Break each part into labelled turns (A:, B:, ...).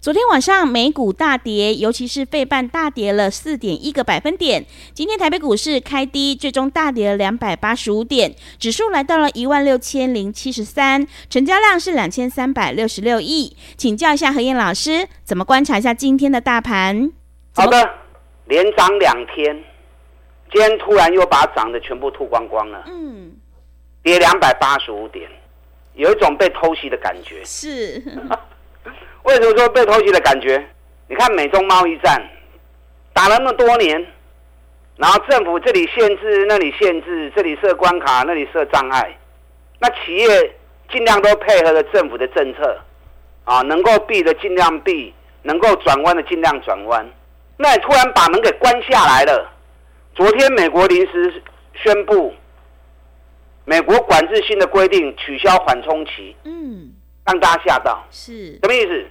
A: 昨天晚上美股大跌，尤其是费半大跌了四点一个百分点。今天台北股市开低，最终大跌了两百八十五点，指数来到了一万六千零七十三，成交量是两千三百六十六亿。请教一下何燕老师，怎么观察一下今天的大盘？
B: 好的，连涨两天，今天突然又把涨的全部吐光光了。嗯，跌两百八十五点，有一种被偷袭的感觉。
A: 是。
B: 为什么说被偷袭的感觉？你看美中贸易战打了那么多年，然后政府这里限制，那里限制，这里设关卡，那里设障碍，那企业尽量都配合了政府的政策，啊，能够避的尽量避，能够转弯的尽量转弯。那你突然把门给关下来了。昨天美国临时宣布，美国管制新的规定取消缓冲期。嗯。让大家吓到，
A: 是
B: 什么意思？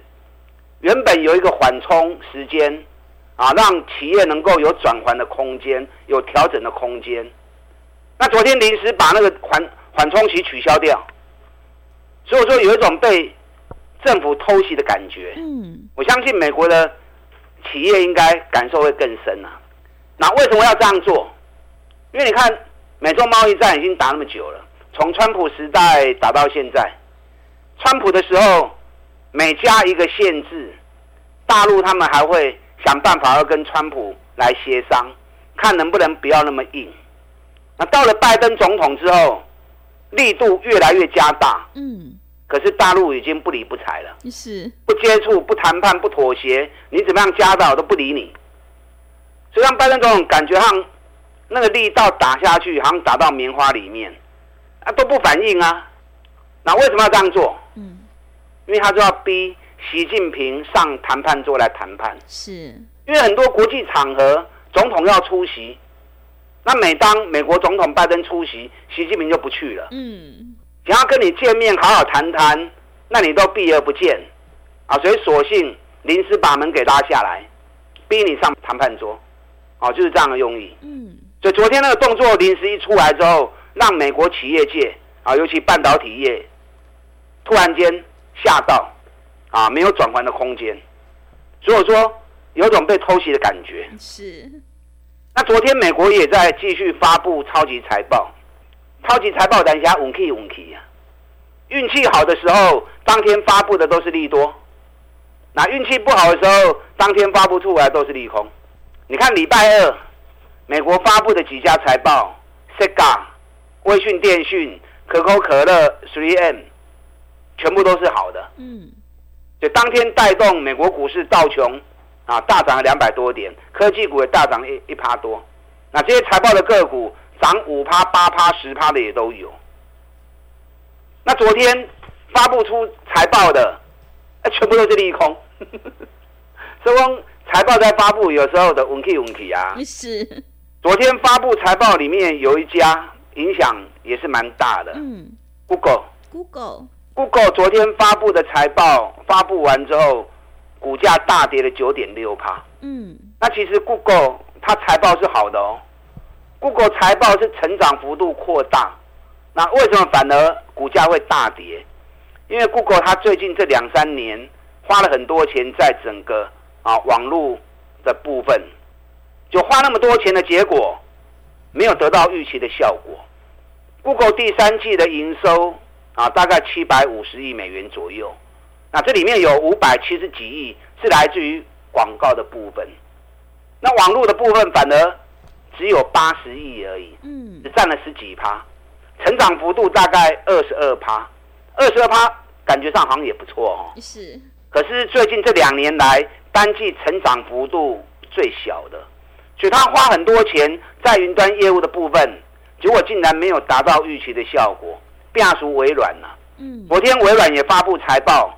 B: 原本有一个缓冲时间，啊，让企业能够有转换的空间，有调整的空间。那昨天临时把那个缓缓冲期取消掉，所以说有一种被政府偷袭的感觉。嗯，我相信美国的企业应该感受会更深啊。那为什么要这样做？因为你看，美中贸易战已经打那么久了，从川普时代打到现在。川普的时候，每加一个限制，大陆他们还会想办法要跟川普来协商，看能不能不要那么硬。那到了拜登总统之后，力度越来越加大。嗯。可是大陆已经不理不睬了。
A: 是。
B: 不接触、不谈判、不妥协，你怎么样加大我都不理你。所以让拜登总统感觉上那个力道打下去，好像打到棉花里面，啊都不反应啊。那为什么要这样做？嗯，因为他就要逼习近平上谈判桌来谈判。
A: 是，
B: 因为很多国际场合，总统要出席，那每当美国总统拜登出席，习近平就不去了。嗯，想要跟你见面好好谈谈，那你都避而不见，啊，所以索性临时把门给拉下来，逼你上谈判桌，哦，就是这样的用意。嗯，所以昨天那个动作临时一出来之后，让美国企业界啊，尤其半导体业。突然间吓到，啊，没有转换的空间，所以说有种被偷袭的感觉。
A: 是。
B: 那昨天美国也在继续发布超级财报，超级财报等一下运气运气啊，运气好的时候，当天发布的都是利多；那运气不好的时候，当天发布出来都是利空。你看礼拜二美国发布的几家财报，Sega、微讯电讯、可口可乐、3M。全部都是好的，嗯，就当天带动美国股市道琼啊大涨了两百多点，科技股也大涨一一趴多，那这些财报的个股涨五趴、八趴、十趴的也都有。那昨天发布出财报的，全部都是利空，所以财报在发布，有时候的稳气稳气啊。
A: 是。
B: 昨天发布财报里面有一家影响也是蛮大的，嗯，Google。
A: Google。
B: Google 昨天发布的财报发布完之后，股价大跌了九点六趴。嗯，那其实 Google 它财报是好的哦。Google 财报是成长幅度扩大，那为什么反而股价会大跌？因为 Google 它最近这两三年花了很多钱在整个啊网络的部分，就花那么多钱的结果，没有得到预期的效果。Google 第三季的营收。啊，大概七百五十亿美元左右，那这里面有五百七十几亿是来自于广告的部分，那网络的部分反而只有八十亿而已，嗯，只占了十几趴，成长幅度大概二十二趴，二十二趴感觉上好像也不错哦，
A: 是，
B: 可是最近这两年来单季成长幅度最小的，所以他花很多钱在云端业务的部分，结果竟然没有达到预期的效果，变属微软了。嗯，昨天微软也发布财报，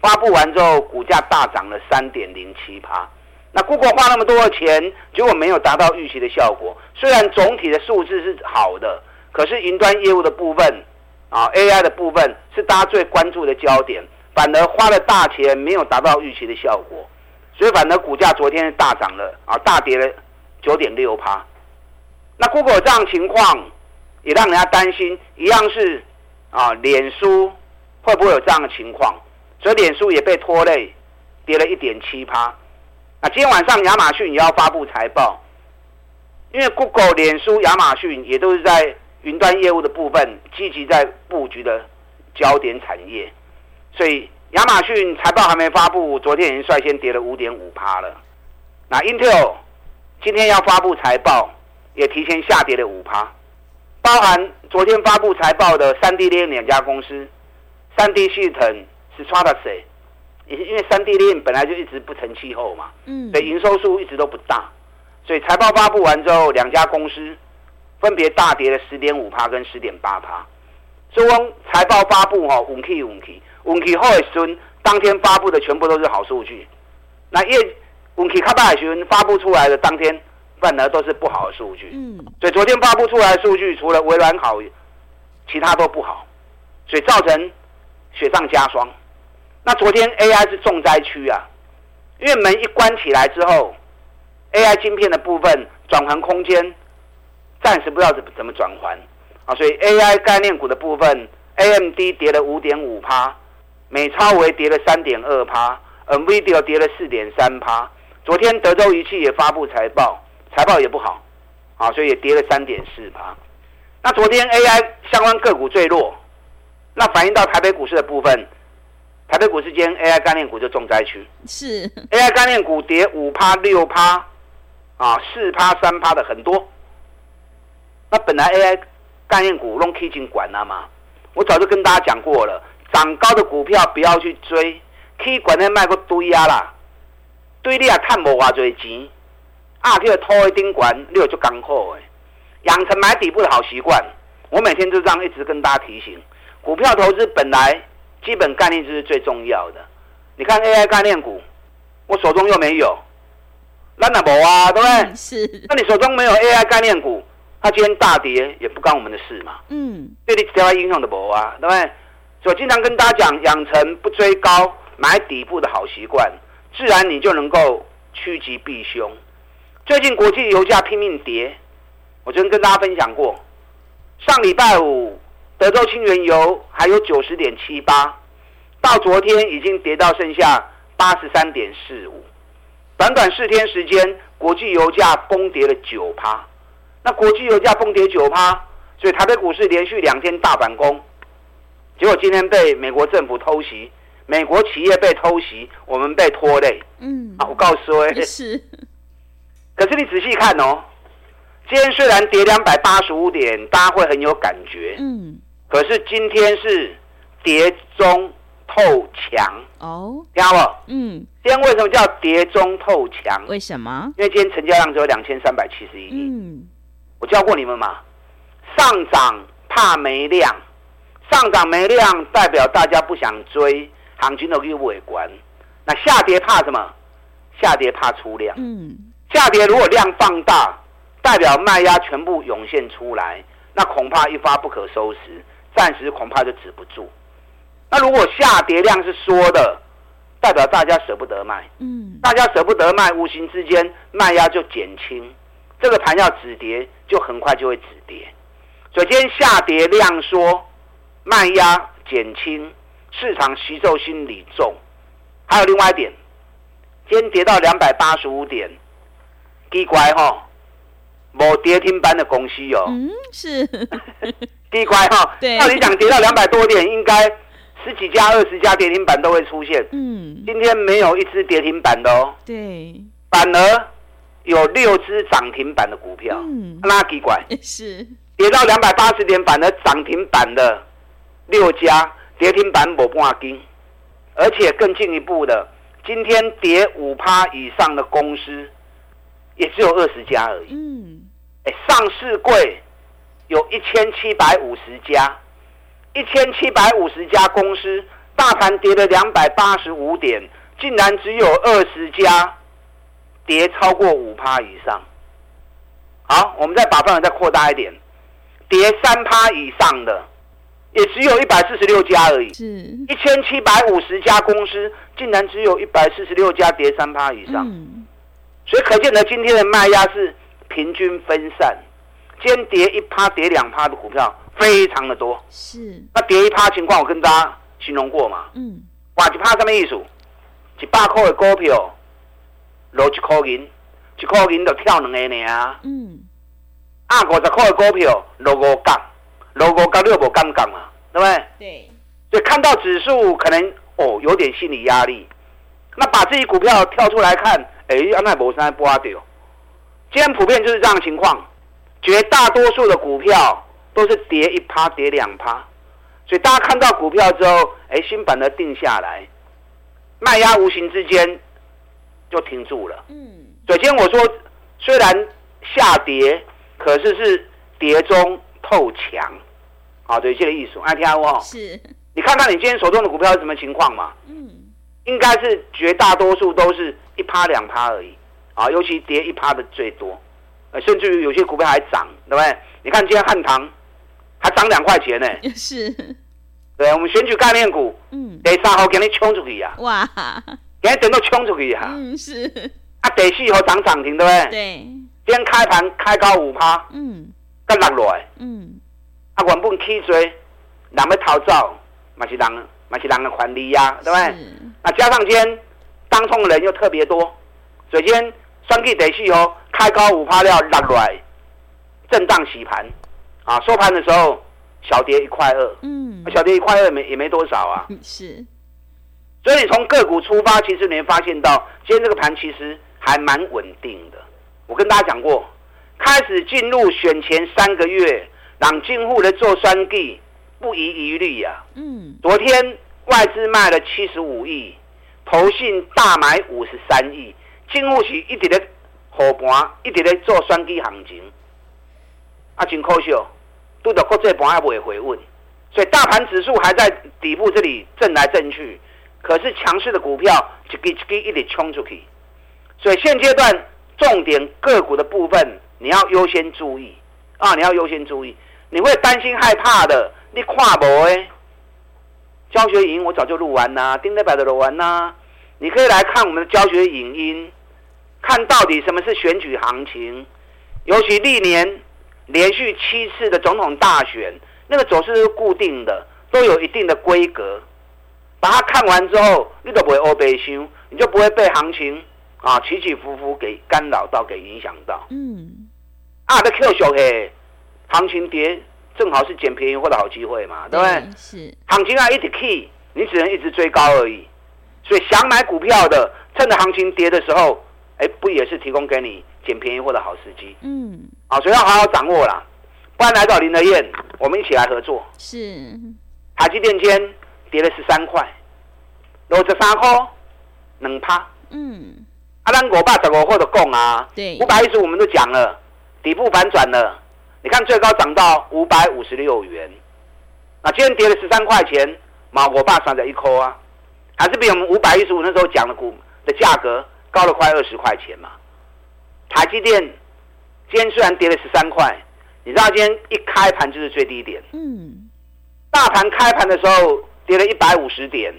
B: 发布完之后，股价大涨了三点零七趴。那 Google 花那么多的钱，结果没有达到预期的效果。虽然总体的数字是好的，可是云端业务的部分，啊，AI 的部分是大家最关注的焦点，反而花了大钱没有达到预期的效果，所以反而股价昨天大涨了，啊，大跌了九点六趴。那 Google 这样情况也让人家担心，一样是啊，脸书会不会有这样的情况？所以脸书也被拖累，跌了一点七趴。那今天晚上亚马逊也要发布财报，因为 Google、脸书、亚马逊也都是在云端业务的部分积极在布局的焦点产业，所以亚马逊财报还没发布，昨天已经率先跌了五点五趴了。那 Intel 今天要发布财报，也提前下跌了五趴，包含昨天发布财报的三 D 列印两家公司，三 D 系统是 Stratasys。因为三 D 列印本来就一直不成气候嘛，嗯，所以营收数一直都不大，所以财报发布完之后，两家公司分别大跌了十点五趴跟十点八趴。所以我财报发布哈，稳气稳气稳气后的时候，当天发布的全部都是好数据。那业稳气卡巴的时候发布出来的当天，反而都是不好的数据。嗯，所以昨天发布出来的数据，除了微软好，其他都不好，所以造成雪上加霜。那昨天 AI 是重灾区啊，因为门一关起来之后，AI 晶片的部分转换空间暂时不知道怎么怎么转换啊，所以 AI 概念股的部分，AMD 跌了五点五趴，美超微跌了三点二趴，NVIDIA 跌了四点三趴。昨天德州仪器也发布财报，财报也不好啊，所以也跌了三点四趴。那昨天 AI 相关个股最弱，那反映到台北股市的部分。台北股市间 AI 概念股就重灾区，
A: 是
B: AI 概念股跌五趴六趴，啊四趴三趴的很多。那本来 AI 概念股弄 K 金管了嘛，我早就跟大家讲过了，涨高的股票不要去追，K 管那卖过堆啊啦，堆你也赚无偌济钱，啊去拖一顶管，你就刚好哎，养成买底部的好习惯，我每天就这样一直跟大家提醒，股票投资本来。基本概念就是最重要的。你看 AI 概念股，我手中又没有，那哪没啊？对不对？
A: 是。
B: 那你手中没有 AI 概念股，它今天大跌也不干我们的事嘛。嗯。对你其他影响的无啊？对不对？所以经常跟大家讲，养成不追高、买底部的好习惯，自然你就能够趋吉避凶。最近国际油价拼命跌，我昨天跟大家分享过，上礼拜五。德州清原油还有九十点七八，到昨天已经跌到剩下八十三点四五，短短四天时间，国际油价崩跌了九趴。那国际油价崩跌九趴，所以台北股市连续两天大反攻，结果今天被美国政府偷袭，美国企业被偷袭，我们被拖累。嗯，啊，我告诉各位，是。可是你仔细看哦，今天虽然跌两百八十五点，大家会很有感觉。嗯。可是今天是跌中透强哦，听到不？嗯，今天为什么叫跌中透强？
A: 为什么？
B: 因为今天成交量只有两千三百七十一亿。嗯，我教过你们嘛，上涨怕没量，上涨没量代表大家不想追，行情都去尾关。那下跌怕什么？下跌怕出量。嗯，下跌如果量放大，代表卖压全部涌现出来，那恐怕一发不可收拾。暂时恐怕就止不住。那如果下跌量是缩的，代表大家舍不得卖。嗯，大家舍不得卖，无形之间卖压就减轻。这个盘要止跌，就很快就会止跌。所以今天下跌量缩，卖压减轻，市场吸收心理重。还有另外一点，今天跌到两百八十五点，奇怪哈，没跌停板的公司哦。
A: 嗯，是。
B: 低乖哈，对，照理讲跌到两百多点，应该十几家、二十家跌停板都会出现。嗯，今天没有一只跌停板的哦。
A: 对，
B: 反而有六只涨停板的股票。嗯，那奇怪，
A: 是
B: 跌到两百八十点，反而涨停板的六家跌停板没半根，而且更进一步的，今天跌五趴以上的公司也只有二十家而已。嗯，哎，上市柜有一千七百五十家，一千七百五十家公司，大盘跌了两百八十五点，竟然只有二十家跌超过五趴以上。好，我们再把范围再扩大一点，跌三趴以上的。也只有一百四十六家而已，是一千七百五十家公司，竟然只有一百四十六家跌三趴以上，嗯、所以可见得今天的卖压是平均分散，今天跌一趴、跌两趴的股票非常的多。是，那跌一趴情况我跟大家形容过嘛？嗯，哇，一趴什么意思？一百块的股票落一块银，一块银就跳两个呢。嗯，啊，五十块的股票落五角。logo 六五杠六五杠杠嘛，对不对？对。所以看到指数可能哦有点心理压力，那把自己股票跳出来看，哎，安奈博三波阿掉。今天普遍就是这样的情况，绝大多数的股票都是跌一趴跌两趴，所以大家看到股票之后，哎，新版的定下来，卖压无形之间就停住了。嗯。首先我说，虽然下跌，可是是跌中。透强，啊，对，这个意思，爱听哦。是，你看看你今天手中的股票是什么情况嘛？嗯，应该是绝大多数都是一趴两趴而已，啊，尤其跌一趴的最多，甚至于有些股票还涨，对不对？你看今天汉唐还涨两块钱呢。是，对，我们选举概念股，嗯，第三号给你冲出去呀，哇，给你等到冲出去呀，嗯，是，啊，第四号涨涨停，对不对？对，今天开盘开高五趴，嗯。落落来，嗯，啊，原本起追，人要逃走，嘛是人，嘛是人的权利呀，对不对？那加上今天当冲的人又特别多，首先双 K 得去哦，开高五趴料落落来，震荡洗盘，啊，收盘的时候小跌一块二，嗯，小跌一块二也没也没多少啊，是，所以从个股出发，其实你会发现到今天这个盘其实还蛮稳定的。我跟大家讲过。开始进入选前三个月，让进户的做双 G 不遗余力呀。嗯，昨天外资卖了七十五亿，投信大买五十三亿，进户是一直在护盘，一直在做双 G 行情。啊，真可惜，都到国际盘还未回稳，所以大盘指数还在底部这里震来震去。可是强势的股票一个一个一直冲出去，所以现阶段重点个股的部分。你要优先注意啊！你要优先注意，你会担心害怕的。你跨博哎，教学影音我早就录完啦，丁德百的录完啦。你可以来看我们的教学影音，看到底什么是选举行情，尤其历年连续七次的总统大选，那个走势是固定的，都有一定的规格。把它看完之后，你都不会欧背修，你就不会被行情啊起起伏伏给干扰到，给影响到。嗯。啊，在 Q 小黑，行情跌，正好是捡便宜货的好机会嘛，对不对？是。行情啊一直 key，你只能一直追高而已。所以想买股票的，趁着行情跌的时候，哎，不也是提供给你捡便宜货的好时机？嗯。啊，所以要好好掌握啦，不然来找林德燕，我们一起来合作。是。台积电今天跌了十三块，六十三块，能趴。嗯。啊，咱五百十五块的讲啊，对，五百一十我们都讲了。底部反转了，你看最高涨到五百五十六元，那今天跌了十三块钱，毛我爸算在一扣啊，还是比我们五百一十五那时候讲的股的价格高了快二十块钱嘛。台积电今天虽然跌了十三块，你知道今天一开盘就是最低点，嗯，大盘开盘的时候跌了一百五十点，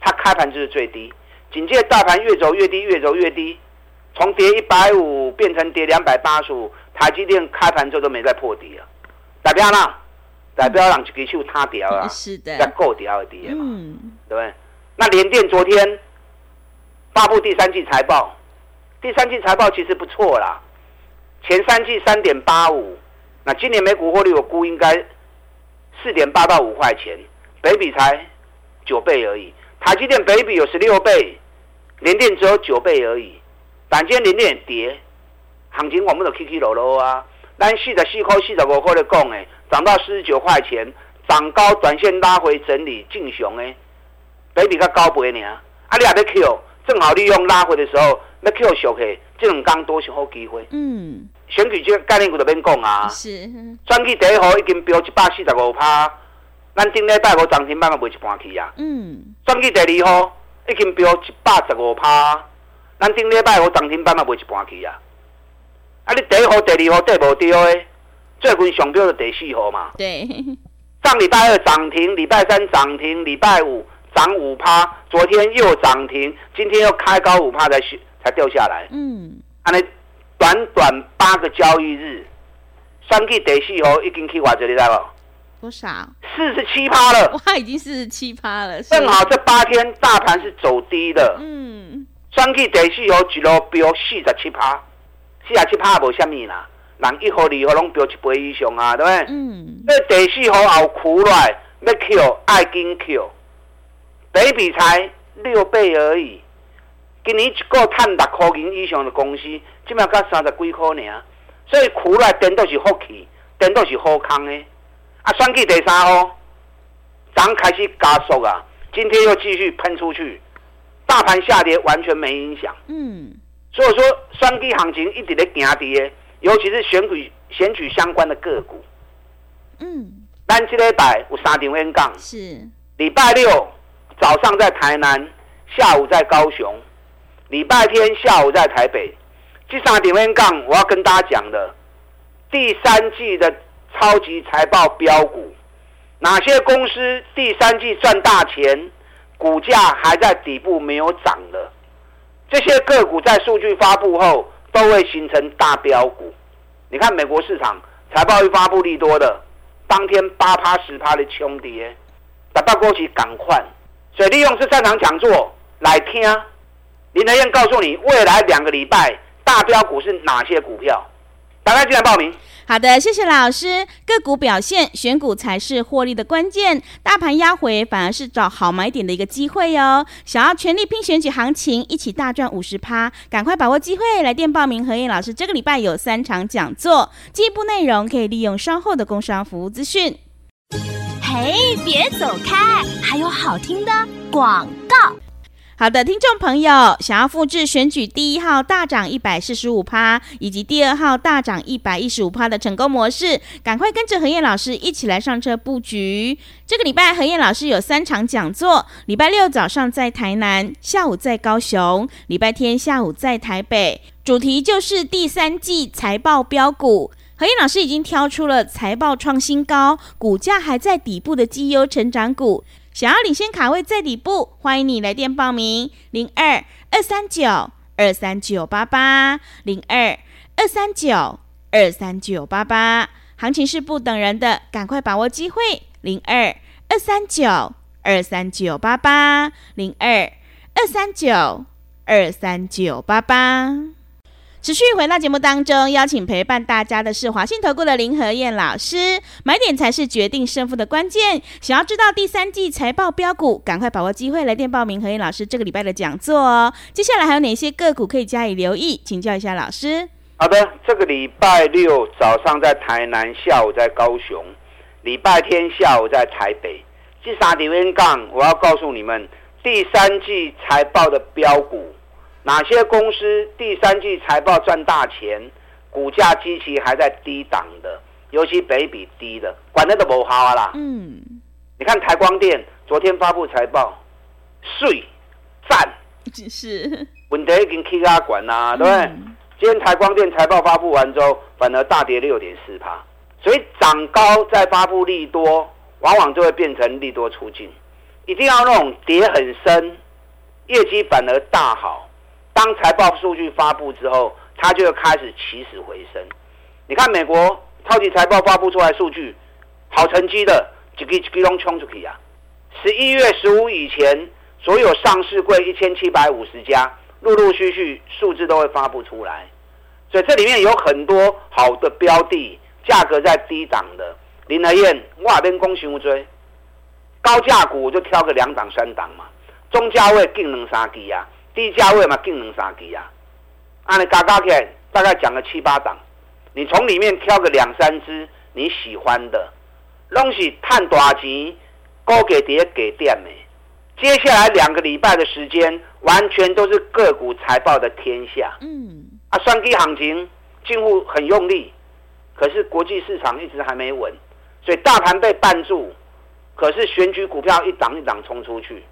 B: 它开盘就是最低，紧接着大盘越走越低，越走越低，从跌一百五变成跌两百八十五。台积电开盘之后都没再破底啊，代表啦，代表让这个手塌掉啊，是的，再够掉一点嘛，嗯，对不对？那联电昨天发布第三季财报，第三季财报其实不错啦，前三季三点八五，那今年每股获利我估应该四点八到五块钱，北比才九倍而已，台积电北比有十六倍，联电只有九倍而已，但今天联电也跌。行情我们都起起落落啊，咱四十四块、四十五块的讲诶，涨到四十九块钱，涨高短线拉回整理正常诶，比比较高倍呢。啊，你也要 Q，正好利用拉回的时候，要 Q 小 K 这两天都是好机会。
A: 嗯，
B: 选举这个概念股就免讲啊。
A: 是。
B: 选举第一号已经飙一百四十五趴，咱顶礼拜五涨停板也卖一半去啊。
A: 嗯。
B: 选举第二号已经飙一百十五趴，咱顶礼拜五涨停板嘛卖一半去啊。啊，你第一号、第二号跌无掉诶，最近上标的第四号嘛。
A: 对。
B: 上礼拜二涨停，礼拜三涨停，礼拜五涨五趴，昨天又涨停，今天又开高五趴才才掉下来。
A: 嗯。
B: 安尼短短八个交易日，选举第四号已经去偌济，你知无？
A: 多少？
B: 四十七趴了。
A: 哇，已经四十七趴了。
B: 正好这八天大盘是走低的。
A: 嗯。
B: 选举第四号一路飙四十七趴，四十七趴也无虾米啦。人一号、二号拢飙一倍以上啊，对不对？
A: 嗯。
B: 那第四号后苦来要扣爱跟 Q，比比才六倍而已。今年一个赚六块银以上的公司，今麦才三十几块尔。所以苦来颠倒是福气，颠倒是好康的。啊，选举第三号，涨开始加速啊！今天又继续喷出去，大盘下跌完全没影响。
A: 嗯。
B: 所以说，双低行情一直在行跌。尤其是选举选举相关的个股，
A: 嗯，
B: 咱这礼拜有三场演讲，
A: 是
B: 礼拜六早上在台南，下午在高雄，礼拜天下午在台北。这三场演讲，我要跟大家讲的，第三季的超级财报标股，哪些公司第三季赚大钱，股价还在底部没有涨的，这些个股在数据发布后。都会形成大标股。你看美国市场财报一发布利多的，当天八趴十趴的冲跌，打到过去赶快。所以利用是擅长讲座来听，林德燕告诉你未来两个礼拜大标股是哪些股票，大家进来报名。
A: 好的，谢谢老师。个股表现，选股才是获利的关键。大盘压回，反而是找好买点的一个机会哟。想要全力拼选举行情，一起大赚五十趴，赶快把握机会，来电报名。和燕老师这个礼拜有三场讲座，进一步内容可以利用稍后的工商服务资讯。
C: 嘿，别走开，还有好听的广告。
A: 好的，听众朋友，想要复制选举第一号大涨一百四十五趴，以及第二号大涨一百一十五趴的成功模式，赶快跟着何燕老师一起来上车布局。这个礼拜何燕老师有三场讲座，礼拜六早上在台南，下午在高雄，礼拜天下午在台北，主题就是第三季财报标股。何燕老师已经挑出了财报创新高、股价还在底部的绩优成长股。想要领先卡位在底部，欢迎你来电报名：零二二三九二三九八八。零二二三九二三九八八。行情是不等人的，赶快把握机会：零二二三九二三九八八。零二二三九二三九八八。持续回到节目当中，邀请陪伴大家的是华信投顾的林和燕老师。买点才是决定胜负的关键。想要知道第三季财报标股，赶快把握机会来电报名和燕老师这个礼拜的讲座哦。接下来还有哪些个股可以加以留意？请教一下老师。
B: 好的，这个礼拜六早上在台南，下午在高雄，礼拜天下午在台北。这三点讲，我要告诉你们第三季财报的标股。哪些公司第三季财报赚大钱，股价基期还在低档的，尤其北比低的，管那都不好啦。
A: 嗯，
B: 你看台光电昨天发布财报，税赞，
A: 是
B: 问题已经起压管啦，对不对？
A: 嗯、
B: 今天台光电财报发布完之后，反而大跌六点四趴，所以涨高再发布利多，往往就会变成利多出尽，一定要那种跌很深，业绩反而大好。当财报数据发布之后，它就会开始起死回生。你看美国超级财报发布出来数据，好成绩的，几个几个龙冲出去啊！十一月十五以前，所有上市柜一千七百五十家，陆陆续续数字都会发布出来。所以这里面有很多好的标的，价格在低档的。林和彦，我边恭喜无追，高价股就挑个两档三档嘛，中价位定能杀低啊。低价位嘛，更能杀低啊！按你嘎嘎起来，大概讲个七八档，你从里面挑个两三只你喜欢的，东西探大钱，高给跌给电没？接下来两个礼拜的时间，完全都是个股财报的天下。
A: 嗯，
B: 啊，双 K 行情近乎很用力，可是国际市场一直还没稳，所以大盘被绊住。可是选举股票一档一档冲出去，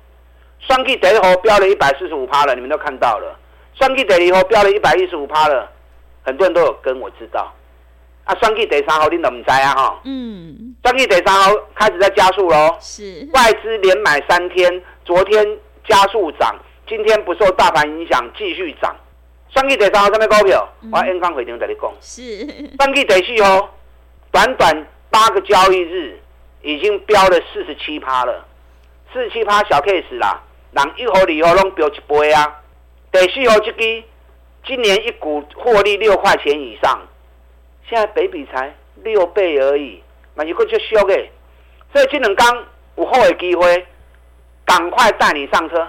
B: 双 K 第一号飙了一百四十五趴了，你们都看到了。双 K 第二号飙了一百一十五趴了，很多人都有跟我知道。啊，双 K 第三号你怎么猜啊？哈，嗯，双 K 第三号开始在加速喽。是外资连买三天，昨天加速涨，今天不受大盘影响继续涨。双 K 第三号什么股票？嗯、我演讲会场在你讲。是双 K 第四号，短短八个交易日。已经飙了四十七趴了，四十七趴小 case 啦，人一号、二号拢标一倍啊！第四号这支今年一股获利六块钱以上，现在北比才六倍而已，那一个就修嘅。所以这两天有好的机会，赶快带你上车。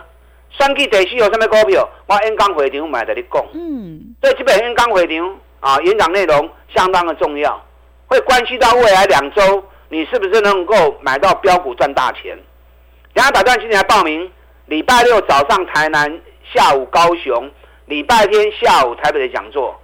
B: 选举第四号什么股票？我演讲会场买的你讲。嗯。所以这边演讲会场啊，演讲内容相当的重要，会关系到未来两周。你是不是能够买到标股赚大钱？然后打断今天来报名，礼拜六早上台南，下午高雄，礼拜天下午台北的讲座，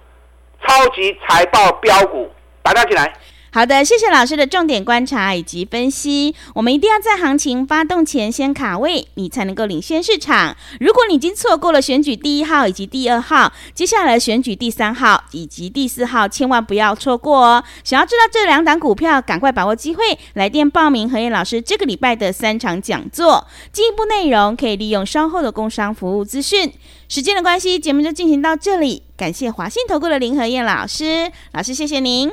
B: 超级财报标股，打断进来。
A: 好的，谢谢老师的重点观察以及分析。我们一定要在行情发动前先卡位，你才能够领先市场。如果你已经错过了选举第一号以及第二号，接下来选举第三号以及第四号，千万不要错过哦。想要知道这两档股票，赶快把握机会，来电报名何燕老师这个礼拜的三场讲座。进一步内容可以利用稍后的工商服务资讯。时间的关系，节目就进行到这里。感谢华信投顾的林何燕老师，老师谢谢您。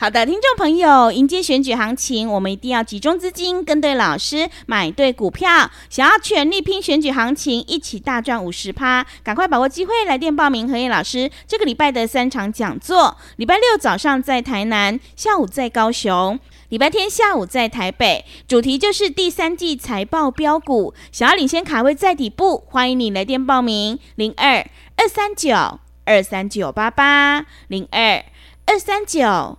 A: 好的，听众朋友，迎接选举行情，我们一定要集中资金，跟对老师，买对股票。想要全力拼选举行情，一起大赚五十趴，赶快把握机会，来电报名何燕老师这个礼拜的三场讲座。礼拜六早上在台南，下午在高雄。礼拜天下午在台北，主题就是第三季财报标股，想要领先卡位在底部，欢迎你来电报名零二二三九二三九八八零二二三九